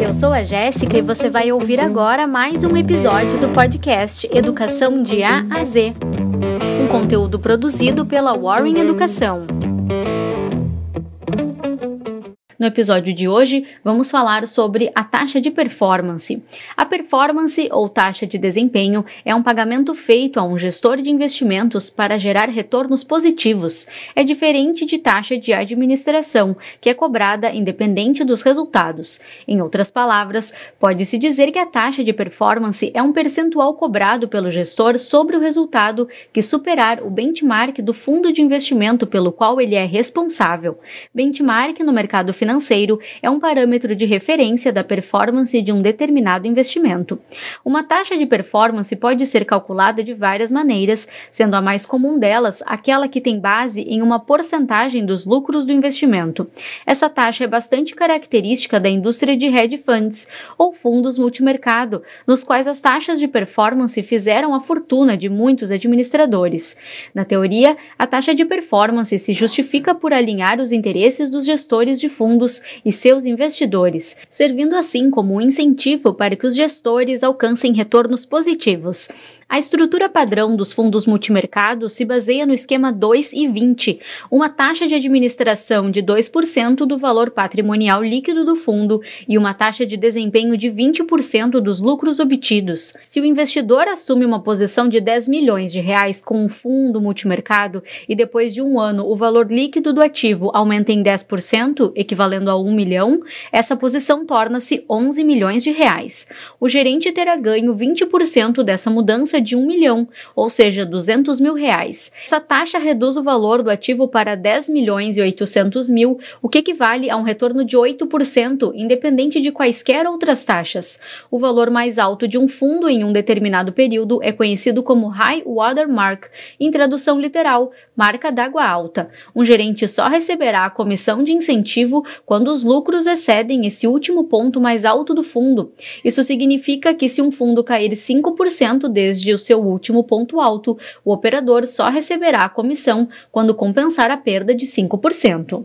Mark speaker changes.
Speaker 1: Eu sou a Jéssica e você vai ouvir agora mais um episódio do podcast Educação de A a Z. Um conteúdo produzido pela Warren Educação. No episódio de hoje, vamos falar sobre a taxa de performance. A performance ou taxa de desempenho é um pagamento feito a um gestor de investimentos para gerar retornos positivos. É diferente de taxa de administração, que é cobrada independente dos resultados. Em outras palavras, pode-se dizer que a taxa de performance é um percentual cobrado pelo gestor sobre o resultado que superar o benchmark do fundo de investimento pelo qual ele é responsável. Benchmark no mercado financeiro financeiro é um parâmetro de referência da performance de um determinado investimento. Uma taxa de performance pode ser calculada de várias maneiras, sendo a mais comum delas aquela que tem base em uma porcentagem dos lucros do investimento. Essa taxa é bastante característica da indústria de hedge funds ou fundos multimercado, nos quais as taxas de performance fizeram a fortuna de muitos administradores. Na teoria, a taxa de performance se justifica por alinhar os interesses dos gestores de fundos fundos e seus investidores, servindo assim como um incentivo para que os gestores alcancem retornos positivos. A estrutura padrão dos fundos multimercado se baseia no esquema 2 e 20, uma taxa de administração de 2% do valor patrimonial líquido do fundo e uma taxa de desempenho de 20% dos lucros obtidos. Se o investidor assume uma posição de 10 milhões de reais com um fundo multimercado e depois de um ano o valor líquido do ativo aumenta em 10%, equivalendo a 1 milhão, essa posição torna-se 11 milhões de reais. O gerente terá ganho 20% dessa mudança de 1 milhão, ou seja, 200 mil reais. Essa taxa reduz o valor do ativo para 10 milhões e 800 mil, o que equivale a um retorno de 8%, independente de quaisquer outras taxas. O valor mais alto de um fundo em um determinado período é conhecido como High Water Mark, em tradução literal, marca d'água alta. Um gerente só receberá a comissão de incentivo quando os lucros excedem esse último ponto mais alto do fundo. Isso significa que se um fundo cair 5% desde o seu último ponto alto, o operador só receberá a comissão quando compensar a perda de 5%.